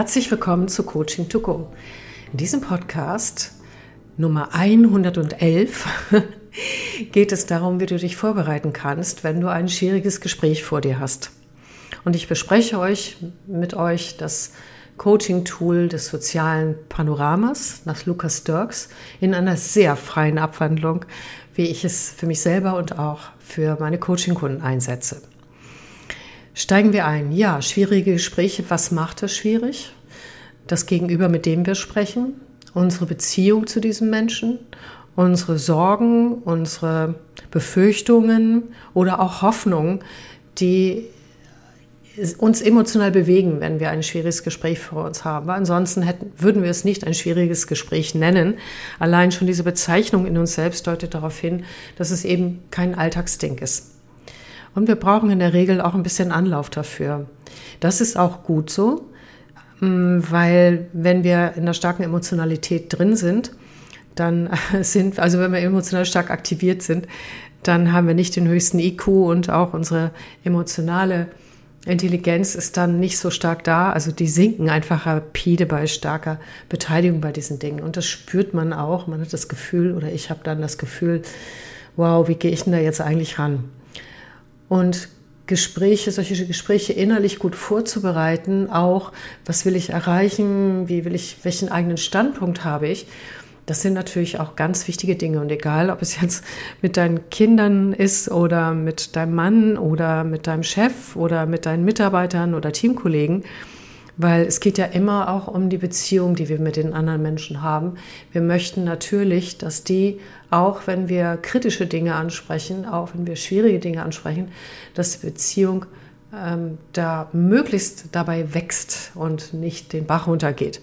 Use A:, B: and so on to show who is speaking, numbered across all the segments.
A: Herzlich willkommen zu Coaching to Go. In diesem Podcast Nummer 111 geht es darum, wie du dich vorbereiten kannst, wenn du ein schwieriges Gespräch vor dir hast. Und ich bespreche euch mit euch das Coaching-Tool des sozialen Panoramas nach Lukas Dirks in einer sehr freien Abwandlung, wie ich es für mich selber und auch für meine Coaching-Kunden einsetze. Steigen wir ein. Ja, schwierige Gespräche. Was macht es schwierig? Das Gegenüber, mit dem wir sprechen, unsere Beziehung zu diesem Menschen, unsere Sorgen, unsere Befürchtungen oder auch Hoffnungen, die uns emotional bewegen, wenn wir ein schwieriges Gespräch vor uns haben. ansonsten hätten, würden wir es nicht ein schwieriges Gespräch nennen. Allein schon diese Bezeichnung in uns selbst deutet darauf hin, dass es eben kein Alltagsding ist. Und wir brauchen in der Regel auch ein bisschen Anlauf dafür. Das ist auch gut so, weil wenn wir in der starken Emotionalität drin sind, dann sind, also wenn wir emotional stark aktiviert sind, dann haben wir nicht den höchsten IQ und auch unsere emotionale Intelligenz ist dann nicht so stark da. Also die sinken einfach rapide bei starker Beteiligung bei diesen Dingen. Und das spürt man auch. Man hat das Gefühl, oder ich habe dann das Gefühl, wow, wie gehe ich denn da jetzt eigentlich ran? Und Gespräche, solche Gespräche innerlich gut vorzubereiten, auch was will ich erreichen, wie will ich, welchen eigenen Standpunkt habe ich, das sind natürlich auch ganz wichtige Dinge. Und egal, ob es jetzt mit deinen Kindern ist oder mit deinem Mann oder mit deinem Chef oder mit deinen Mitarbeitern oder Teamkollegen, weil es geht ja immer auch um die Beziehung, die wir mit den anderen Menschen haben. Wir möchten natürlich, dass die, auch wenn wir kritische Dinge ansprechen, auch wenn wir schwierige Dinge ansprechen, dass die Beziehung ähm, da möglichst dabei wächst und nicht den Bach runtergeht.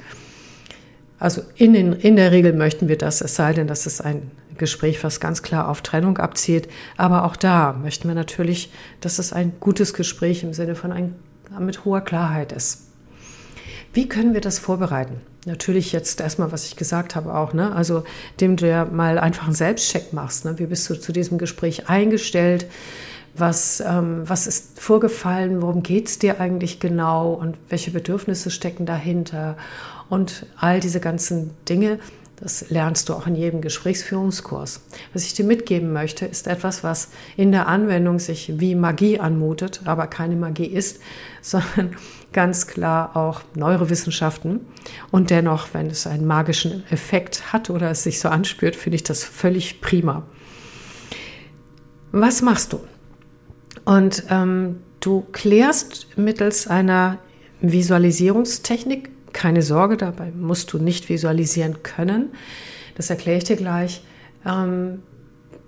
A: Also in, den, in der Regel möchten wir das, es sei denn, dass es ein Gespräch, was ganz klar auf Trennung abzielt. Aber auch da möchten wir natürlich, dass es ein gutes Gespräch im Sinne von ein, mit hoher Klarheit ist. Wie können wir das vorbereiten? Natürlich jetzt erstmal, was ich gesagt habe auch, ne? Also, indem du ja mal einfach einen Selbstcheck machst. Ne? Wie bist du zu diesem Gespräch eingestellt? Was, ähm, was ist vorgefallen? Worum geht es dir eigentlich genau? Und welche Bedürfnisse stecken dahinter? Und all diese ganzen Dinge, das lernst du auch in jedem Gesprächsführungskurs. Was ich dir mitgeben möchte, ist etwas, was in der Anwendung sich wie Magie anmutet, aber keine Magie ist, sondern ganz klar auch Neurowissenschaften. Und dennoch, wenn es einen magischen Effekt hat oder es sich so anspürt, finde ich das völlig prima. Was machst du? Und ähm, du klärst mittels einer Visualisierungstechnik keine Sorge, dabei musst du nicht visualisieren können. Das erkläre ich dir gleich. Ähm,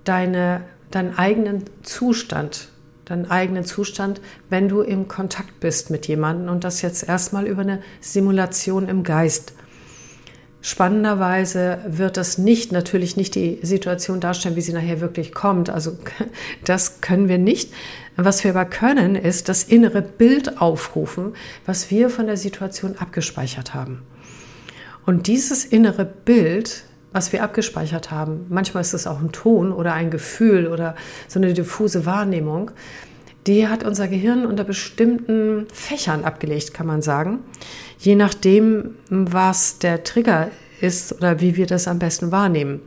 A: deine, deinen eigenen Zustand, deinen eigenen Zustand, wenn du im Kontakt bist mit jemandem und das jetzt erstmal über eine Simulation im Geist. Spannenderweise wird das nicht, natürlich nicht die Situation darstellen, wie sie nachher wirklich kommt. Also das können wir nicht. Was wir aber können, ist das innere Bild aufrufen, was wir von der Situation abgespeichert haben. Und dieses innere Bild, was wir abgespeichert haben, manchmal ist es auch ein Ton oder ein Gefühl oder so eine diffuse Wahrnehmung, die hat unser Gehirn unter bestimmten Fächern abgelegt, kann man sagen je nachdem, was der Trigger ist oder wie wir das am besten wahrnehmen.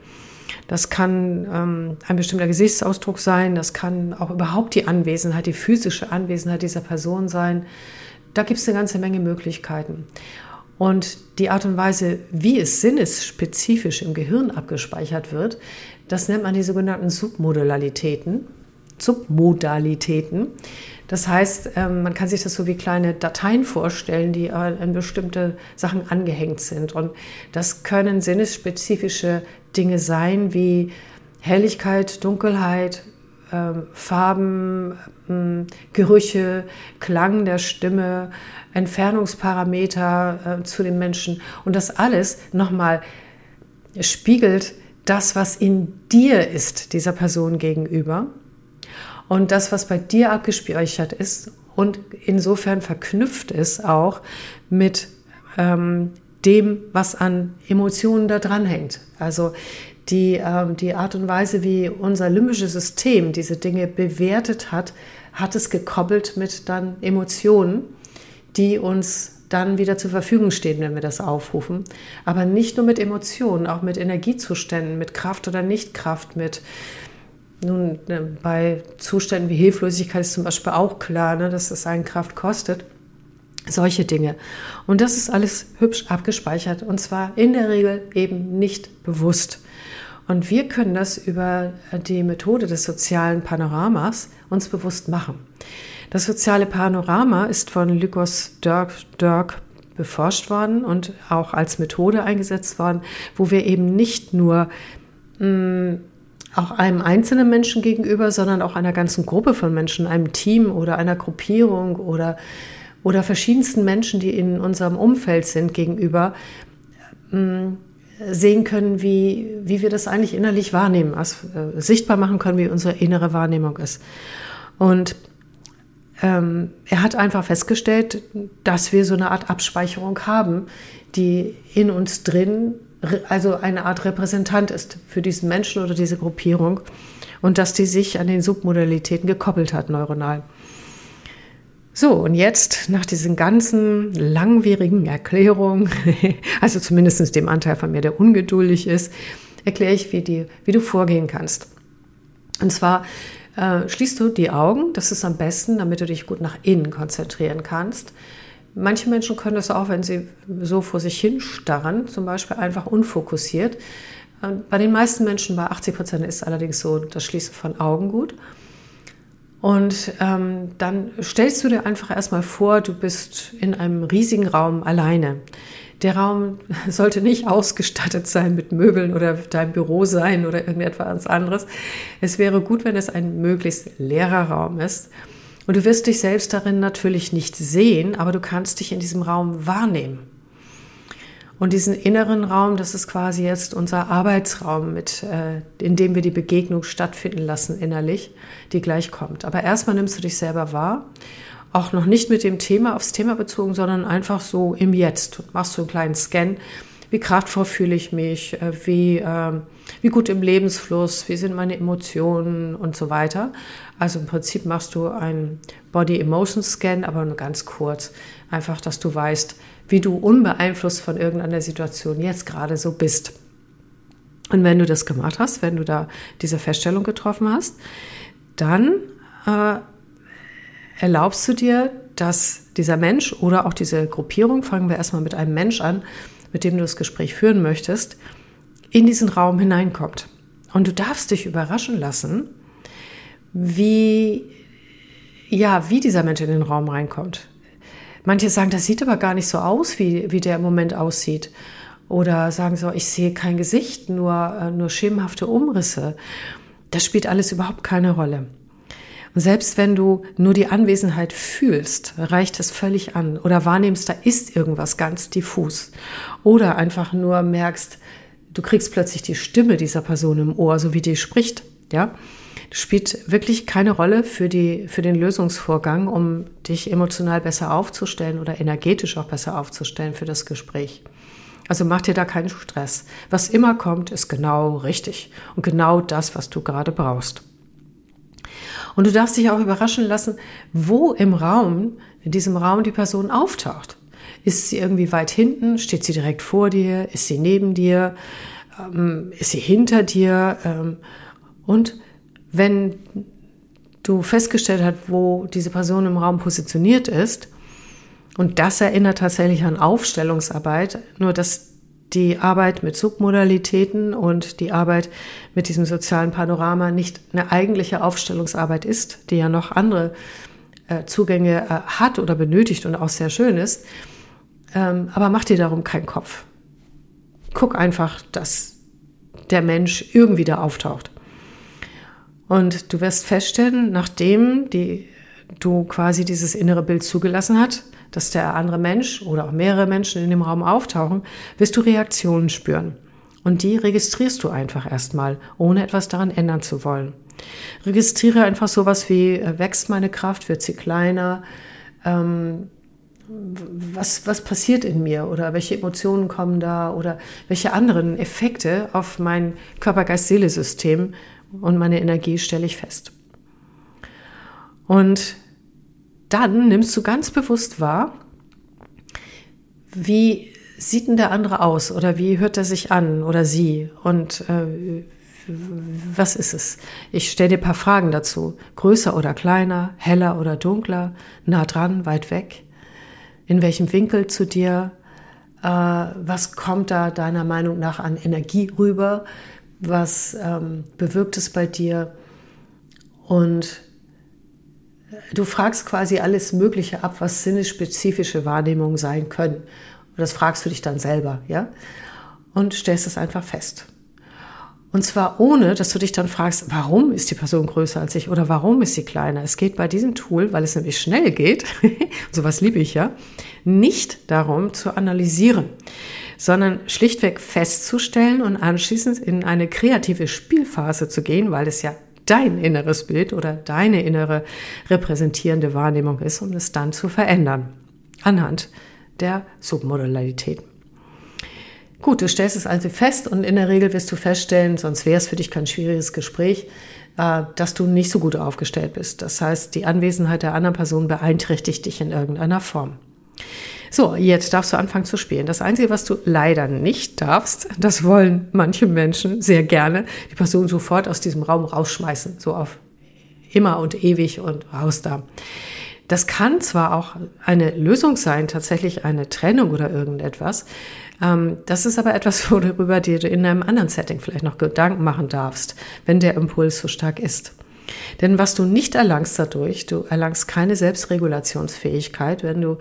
A: Das kann ähm, ein bestimmter Gesichtsausdruck sein, das kann auch überhaupt die Anwesenheit, die physische Anwesenheit dieser Person sein. Da gibt es eine ganze Menge Möglichkeiten. Und die Art und Weise, wie es sinnesspezifisch im Gehirn abgespeichert wird, das nennt man die sogenannten Submodalitäten. Submodalitäten. Das heißt, ähm, man kann sich das so wie kleine Dateien vorstellen, die an bestimmte Sachen angehängt sind. Und das können sinnesspezifische Dinge sein wie Helligkeit, Dunkelheit, Farben, ähm, Gerüche, Klang der Stimme, Entfernungsparameter äh, zu den Menschen. Und das alles nochmal spiegelt das, was in dir ist, dieser Person gegenüber und das, was bei dir abgespeichert ist und insofern verknüpft ist auch mit ähm, dem, was an Emotionen da dran hängt. Also die, ähm, die Art und Weise, wie unser limbisches System diese Dinge bewertet hat, hat es gekoppelt mit dann Emotionen, die uns dann wieder zur Verfügung stehen, wenn wir das aufrufen. Aber nicht nur mit Emotionen, auch mit Energiezuständen, mit Kraft oder Nichtkraft, mit nun, ne, bei Zuständen wie Hilflosigkeit ist zum Beispiel auch klar, ne, dass es einen Kraft kostet. Solche Dinge. Und das ist alles hübsch abgespeichert und zwar in der Regel eben nicht bewusst. Und wir können das über die Methode des sozialen Panoramas uns bewusst machen. Das soziale Panorama ist von Lykos Dirk, Dirk beforscht worden und auch als Methode eingesetzt worden, wo wir eben nicht nur mh, mm, auch einem einzelnen Menschen gegenüber, sondern auch einer ganzen Gruppe von Menschen, einem Team oder einer Gruppierung oder, oder verschiedensten Menschen, die in unserem Umfeld sind, gegenüber mm, sehen können, wie, wie wir das eigentlich innerlich wahrnehmen, also äh, sichtbar machen können, wie unsere innere Wahrnehmung ist. Und ähm, er hat einfach festgestellt, dass wir so eine Art Abspeicherung haben, die in uns drin, also eine Art Repräsentant ist für diesen Menschen oder diese Gruppierung und dass die sich an den Submodalitäten gekoppelt hat neuronal. So, und jetzt nach diesen ganzen langwierigen Erklärungen, also zumindest dem Anteil von mir, der ungeduldig ist, erkläre ich, wie, die, wie du vorgehen kannst. Und zwar äh, schließt du die Augen, das ist am besten, damit du dich gut nach innen konzentrieren kannst. Manche Menschen können das auch, wenn sie so vor sich hin starren, zum Beispiel einfach unfokussiert. Äh, bei den meisten Menschen, bei 80 Prozent, ist allerdings so das Schließen von Augen gut. Und ähm, dann stellst du dir einfach erstmal vor, du bist in einem riesigen Raum alleine. Der Raum sollte nicht ausgestattet sein mit Möbeln oder dein Büro sein oder irgendetwas anderes. Es wäre gut, wenn es ein möglichst leerer Raum ist. Und du wirst dich selbst darin natürlich nicht sehen, aber du kannst dich in diesem Raum wahrnehmen. Und diesen inneren Raum, das ist quasi jetzt unser Arbeitsraum, mit, äh, in dem wir die Begegnung stattfinden lassen innerlich, die gleich kommt. Aber erstmal nimmst du dich selber wahr, auch noch nicht mit dem Thema aufs Thema bezogen, sondern einfach so im Jetzt. Machst so einen kleinen Scan. Wie kraftvoll fühle ich mich? Äh, wie, äh, wie gut im Lebensfluss? Wie sind meine Emotionen und so weiter? Also im Prinzip machst du einen Body Emotion Scan, aber nur ganz kurz. Einfach, dass du weißt, wie du unbeeinflusst von irgendeiner Situation jetzt gerade so bist. Und wenn du das gemacht hast, wenn du da diese Feststellung getroffen hast, dann äh, erlaubst du dir, dass dieser Mensch oder auch diese Gruppierung, fangen wir erstmal mit einem Mensch an, mit dem du das Gespräch führen möchtest, in diesen Raum hineinkommt. Und du darfst dich überraschen lassen, wie, ja, wie dieser Mensch in den Raum reinkommt. Manche sagen, das sieht aber gar nicht so aus, wie, wie der im Moment aussieht. Oder sagen so, ich sehe kein Gesicht, nur, äh, nur schemenhafte Umrisse. Das spielt alles überhaupt keine Rolle. Selbst wenn du nur die Anwesenheit fühlst, reicht es völlig an. Oder wahrnimmst, da ist irgendwas ganz diffus. Oder einfach nur merkst, du kriegst plötzlich die Stimme dieser Person im Ohr, so wie die spricht. Ja, spielt wirklich keine Rolle für, die, für den Lösungsvorgang, um dich emotional besser aufzustellen oder energetisch auch besser aufzustellen für das Gespräch. Also mach dir da keinen Stress. Was immer kommt, ist genau richtig und genau das, was du gerade brauchst. Und du darfst dich auch überraschen lassen, wo im Raum, in diesem Raum die Person auftaucht. Ist sie irgendwie weit hinten? Steht sie direkt vor dir? Ist sie neben dir? Ähm, ist sie hinter dir? Ähm, und wenn du festgestellt hast, wo diese Person im Raum positioniert ist, und das erinnert tatsächlich an Aufstellungsarbeit, nur dass die Arbeit mit Submodalitäten und die Arbeit mit diesem sozialen Panorama nicht eine eigentliche Aufstellungsarbeit ist, die ja noch andere äh, Zugänge äh, hat oder benötigt und auch sehr schön ist. Ähm, aber mach dir darum keinen Kopf. Guck einfach, dass der Mensch irgendwie da auftaucht. Und du wirst feststellen, nachdem die, du quasi dieses innere Bild zugelassen hast, dass der andere Mensch oder auch mehrere Menschen in dem Raum auftauchen, wirst du Reaktionen spüren. Und die registrierst du einfach erstmal, ohne etwas daran ändern zu wollen. Registriere einfach sowas wie, äh, wächst meine Kraft, wird sie kleiner, ähm, was, was passiert in mir oder welche Emotionen kommen da oder welche anderen Effekte auf mein Körper-Geist-Seele-System und meine Energie stelle ich fest. Und dann nimmst du ganz bewusst wahr, wie sieht denn der andere aus oder wie hört er sich an oder sie und äh, was ist es? Ich stelle dir ein paar Fragen dazu. Größer oder kleiner, heller oder dunkler, nah dran, weit weg? In welchem Winkel zu dir? Äh, was kommt da deiner Meinung nach an Energie rüber? Was ähm, bewirkt es bei dir? Und du fragst quasi alles Mögliche ab, was sinnesspezifische Wahrnehmungen sein können. Und das fragst du dich dann selber, ja? Und stellst es einfach fest. Und zwar ohne, dass du dich dann fragst, warum ist die Person größer als ich oder warum ist sie kleiner. Es geht bei diesem Tool, weil es nämlich schnell geht, sowas liebe ich ja, nicht darum zu analysieren, sondern schlichtweg festzustellen und anschließend in eine kreative Spielphase zu gehen, weil es ja dein inneres Bild oder deine innere repräsentierende Wahrnehmung ist, um es dann zu verändern anhand der Submodalitäten. Gut, du stellst es also fest und in der Regel wirst du feststellen, sonst wäre es für dich kein schwieriges Gespräch, äh, dass du nicht so gut aufgestellt bist. Das heißt, die Anwesenheit der anderen Person beeinträchtigt dich in irgendeiner Form. So, jetzt darfst du anfangen zu spielen. Das Einzige, was du leider nicht darfst, das wollen manche Menschen sehr gerne, die Person sofort aus diesem Raum rausschmeißen, so auf immer und ewig und raus da. Das kann zwar auch eine Lösung sein, tatsächlich eine Trennung oder irgendetwas. Ähm, das ist aber etwas, worüber du in einem anderen Setting vielleicht noch Gedanken machen darfst, wenn der Impuls so stark ist. Denn was du nicht erlangst dadurch, du erlangst keine Selbstregulationsfähigkeit, wenn du,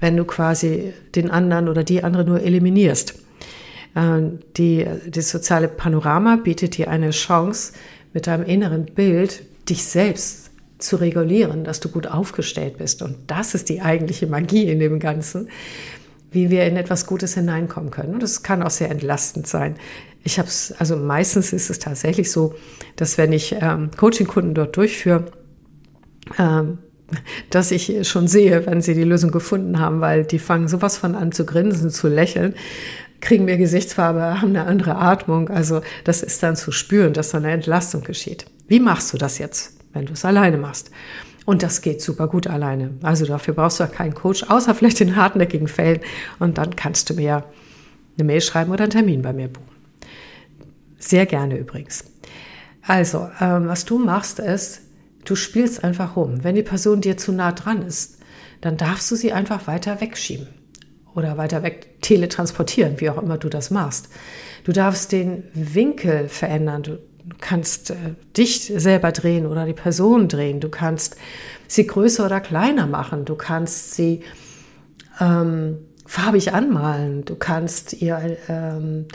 A: wenn du quasi den anderen oder die andere nur eliminierst. Ähm, die, die soziale Panorama bietet dir eine Chance, mit deinem inneren Bild dich selbst zu regulieren, dass du gut aufgestellt bist. Und das ist die eigentliche Magie in dem Ganzen, wie wir in etwas Gutes hineinkommen können. Und es kann auch sehr entlastend sein. Ich habe es, also meistens ist es tatsächlich so, dass wenn ich ähm, Coaching-Kunden dort durchführe, ähm, dass ich schon sehe, wenn sie die Lösung gefunden haben, weil die fangen sowas von an zu grinsen, zu lächeln, kriegen mehr Gesichtsfarbe, haben eine andere Atmung. Also das ist dann zu spüren, dass so eine Entlastung geschieht. Wie machst du das jetzt? wenn du es alleine machst. Und das geht super gut alleine. Also dafür brauchst du auch keinen Coach, außer vielleicht in hartnäckigen Fällen. Und dann kannst du mir eine Mail schreiben oder einen Termin bei mir buchen. Sehr gerne übrigens. Also, ähm, was du machst ist, du spielst einfach rum. Wenn die Person dir zu nah dran ist, dann darfst du sie einfach weiter wegschieben oder weiter weg teletransportieren, wie auch immer du das machst. Du darfst den Winkel verändern. Du kannst äh, dich selber drehen oder die Person drehen. Du kannst sie größer oder kleiner machen. Du kannst sie ähm, farbig anmalen. Du kannst ihr ähm,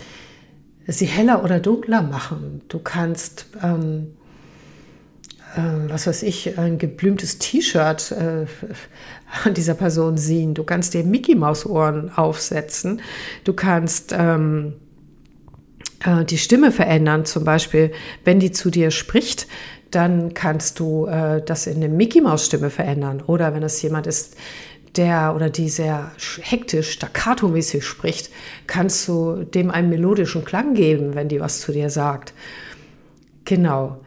A: sie heller oder dunkler machen. Du kannst ähm, äh, was weiß ich, ein geblümtes T-Shirt äh, an dieser Person sehen. Du kannst dir Mickey Maus Ohren aufsetzen. Du kannst ähm, äh, die Stimme verändern. Zum Beispiel, wenn die zu dir spricht, dann kannst du äh, das in eine Mickey Maus Stimme verändern. Oder wenn es jemand ist, der oder die sehr hektisch, staccato-mäßig spricht, kannst du dem einen melodischen Klang geben, wenn die was zu dir sagt. Genau.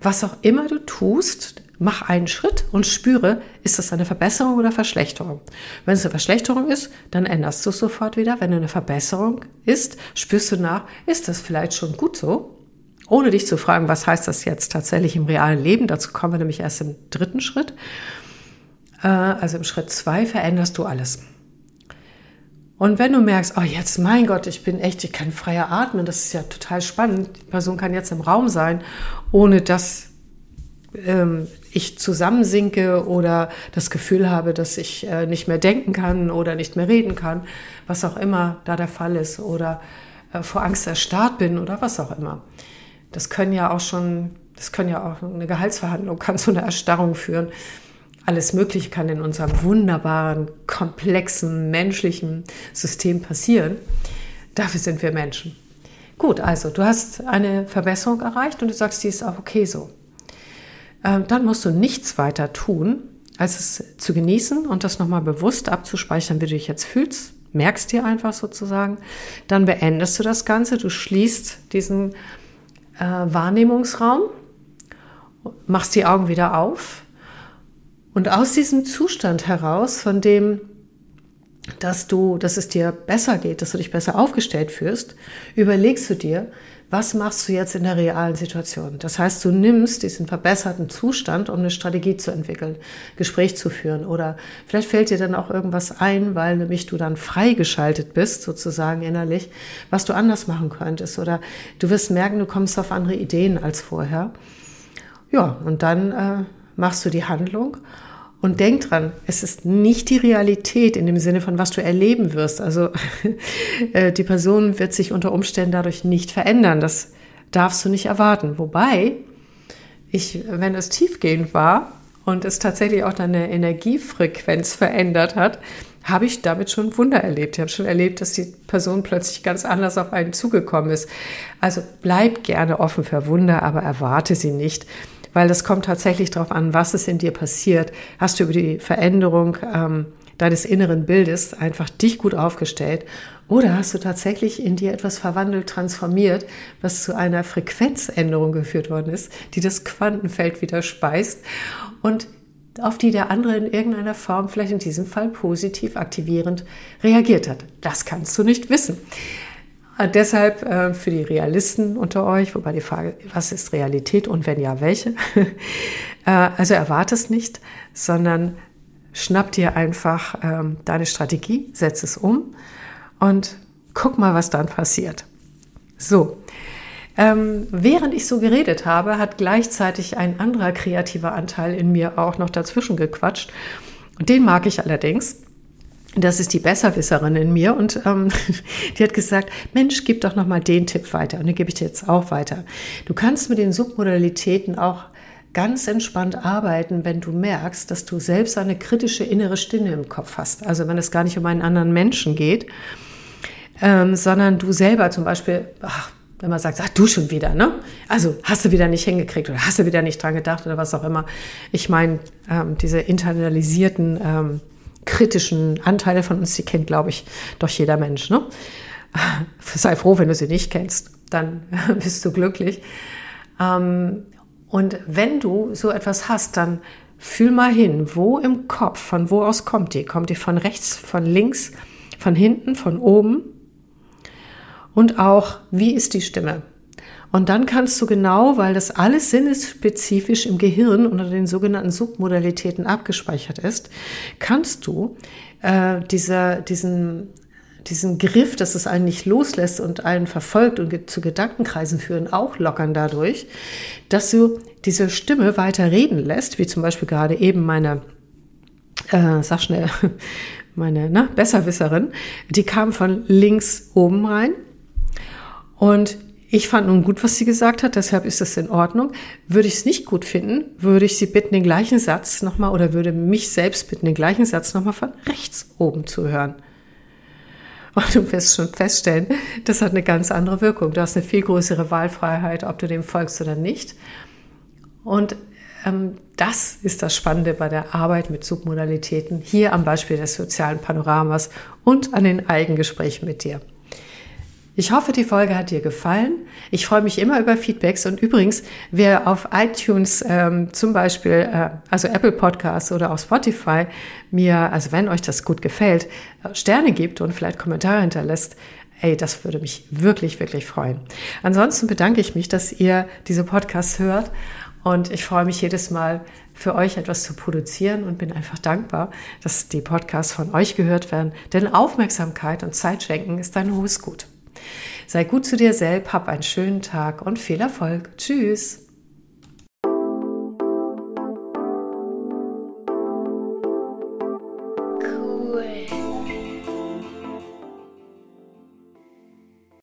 A: Was auch immer du tust, mach einen Schritt und spüre, ist das eine Verbesserung oder Verschlechterung. Wenn es eine Verschlechterung ist, dann änderst du es sofort wieder. Wenn eine Verbesserung ist, spürst du nach, ist das vielleicht schon gut so? Ohne dich zu fragen, was heißt das jetzt tatsächlich im realen Leben? Dazu kommen wir nämlich erst im dritten Schritt. Äh, also im Schritt zwei veränderst du alles. Und wenn du merkst, oh jetzt, mein Gott, ich bin echt, ich kann freier atmen, das ist ja total spannend. Die Person kann jetzt im Raum sein, ohne dass ähm, ich zusammensinke oder das Gefühl habe, dass ich äh, nicht mehr denken kann oder nicht mehr reden kann, was auch immer da der Fall ist oder äh, vor Angst erstarrt bin oder was auch immer. Das können ja auch schon, das können ja auch eine Gehaltsverhandlung kann zu einer Erstarrung führen. Alles Mögliche kann in unserem wunderbaren, komplexen, menschlichen System passieren. Dafür sind wir Menschen. Gut, also du hast eine Verbesserung erreicht und du sagst, die ist auch okay so. Ähm, dann musst du nichts weiter tun, als es zu genießen und das nochmal bewusst abzuspeichern, wie du dich jetzt fühlst. Merkst dir einfach sozusagen. Dann beendest du das Ganze. Du schließt diesen äh, Wahrnehmungsraum, machst die Augen wieder auf und aus diesem Zustand heraus, von dem dass du, dass es dir besser geht, dass du dich besser aufgestellt fühlst, überlegst du dir, was machst du jetzt in der realen Situation? Das heißt, du nimmst diesen verbesserten Zustand, um eine Strategie zu entwickeln, Gespräch zu führen oder vielleicht fällt dir dann auch irgendwas ein, weil nämlich du dann freigeschaltet bist, sozusagen innerlich, was du anders machen könntest oder du wirst merken, du kommst auf andere Ideen als vorher. Ja, und dann äh, machst du die Handlung und denk dran, es ist nicht die Realität in dem Sinne von, was du erleben wirst. Also äh, die Person wird sich unter Umständen dadurch nicht verändern. Das darfst du nicht erwarten. Wobei ich, wenn es tiefgehend war und es tatsächlich auch deine Energiefrequenz verändert hat, habe ich damit schon Wunder erlebt. Ich habe schon erlebt, dass die Person plötzlich ganz anders auf einen zugekommen ist. Also bleib gerne offen für Wunder, aber erwarte sie nicht weil das kommt tatsächlich darauf an, was ist in dir passiert. Hast du über die Veränderung ähm, deines inneren Bildes einfach dich gut aufgestellt oder hast du tatsächlich in dir etwas verwandelt, transformiert, was zu einer Frequenzänderung geführt worden ist, die das Quantenfeld wieder speist und auf die der andere in irgendeiner Form, vielleicht in diesem Fall positiv aktivierend, reagiert hat. Das kannst du nicht wissen. Äh, deshalb äh, für die Realisten unter euch, wobei die Frage, was ist Realität und wenn ja, welche? äh, also erwarte es nicht, sondern schnapp dir einfach ähm, deine Strategie, setz es um und guck mal, was dann passiert. So. Ähm, während ich so geredet habe, hat gleichzeitig ein anderer kreativer Anteil in mir auch noch dazwischen gequatscht. Und den mag ich allerdings. Das ist die Besserwisserin in mir und ähm, die hat gesagt, Mensch, gib doch noch mal den Tipp weiter und den gebe ich dir jetzt auch weiter. Du kannst mit den Submodalitäten auch ganz entspannt arbeiten, wenn du merkst, dass du selbst eine kritische innere Stimme im Kopf hast. Also wenn es gar nicht um einen anderen Menschen geht, ähm, sondern du selber zum Beispiel, ach, wenn man sagt, ach du schon wieder, ne? Also hast du wieder nicht hingekriegt oder hast du wieder nicht dran gedacht oder was auch immer. Ich meine, ähm, diese internalisierten ähm, kritischen Anteile von uns, die kennt, glaube ich, doch jeder Mensch. Ne? Sei froh, wenn du sie nicht kennst, dann bist du glücklich. Ähm, und wenn du so etwas hast, dann fühl mal hin, wo im Kopf, von wo aus kommt die? Kommt die von rechts, von links, von hinten, von oben? Und auch, wie ist die Stimme? Und dann kannst du genau, weil das alles sinnesspezifisch im Gehirn unter den sogenannten Submodalitäten abgespeichert ist, kannst du äh, dieser, diesen, diesen Griff, dass es einen nicht loslässt und einen verfolgt und zu Gedankenkreisen führen, auch lockern dadurch, dass du diese Stimme weiter reden lässt, wie zum Beispiel gerade eben meine, äh, sag schnell, meine ne, Besserwisserin, die kam von links oben rein. Und ich fand nun gut, was sie gesagt hat, deshalb ist das in Ordnung. Würde ich es nicht gut finden, würde ich sie bitten, den gleichen Satz nochmal oder würde mich selbst bitten, den gleichen Satz nochmal von rechts oben zu hören. Und du wirst schon feststellen, das hat eine ganz andere Wirkung. Du hast eine viel größere Wahlfreiheit, ob du dem folgst oder nicht. Und ähm, das ist das Spannende bei der Arbeit mit Submodalitäten, hier am Beispiel des sozialen Panoramas und an den Eigengesprächen mit dir. Ich hoffe, die Folge hat dir gefallen. Ich freue mich immer über Feedbacks und übrigens, wer auf iTunes ähm, zum Beispiel, äh, also Apple Podcasts oder auf Spotify mir, also wenn euch das gut gefällt, Sterne gibt und vielleicht Kommentare hinterlässt, ey, das würde mich wirklich, wirklich freuen. Ansonsten bedanke ich mich, dass ihr diese Podcasts hört und ich freue mich jedes Mal, für euch etwas zu produzieren und bin einfach dankbar, dass die Podcasts von euch gehört werden. Denn Aufmerksamkeit und Zeit schenken ist ein hohes Gut. Sei gut zu dir selbst, hab einen schönen Tag und viel Erfolg. Tschüss.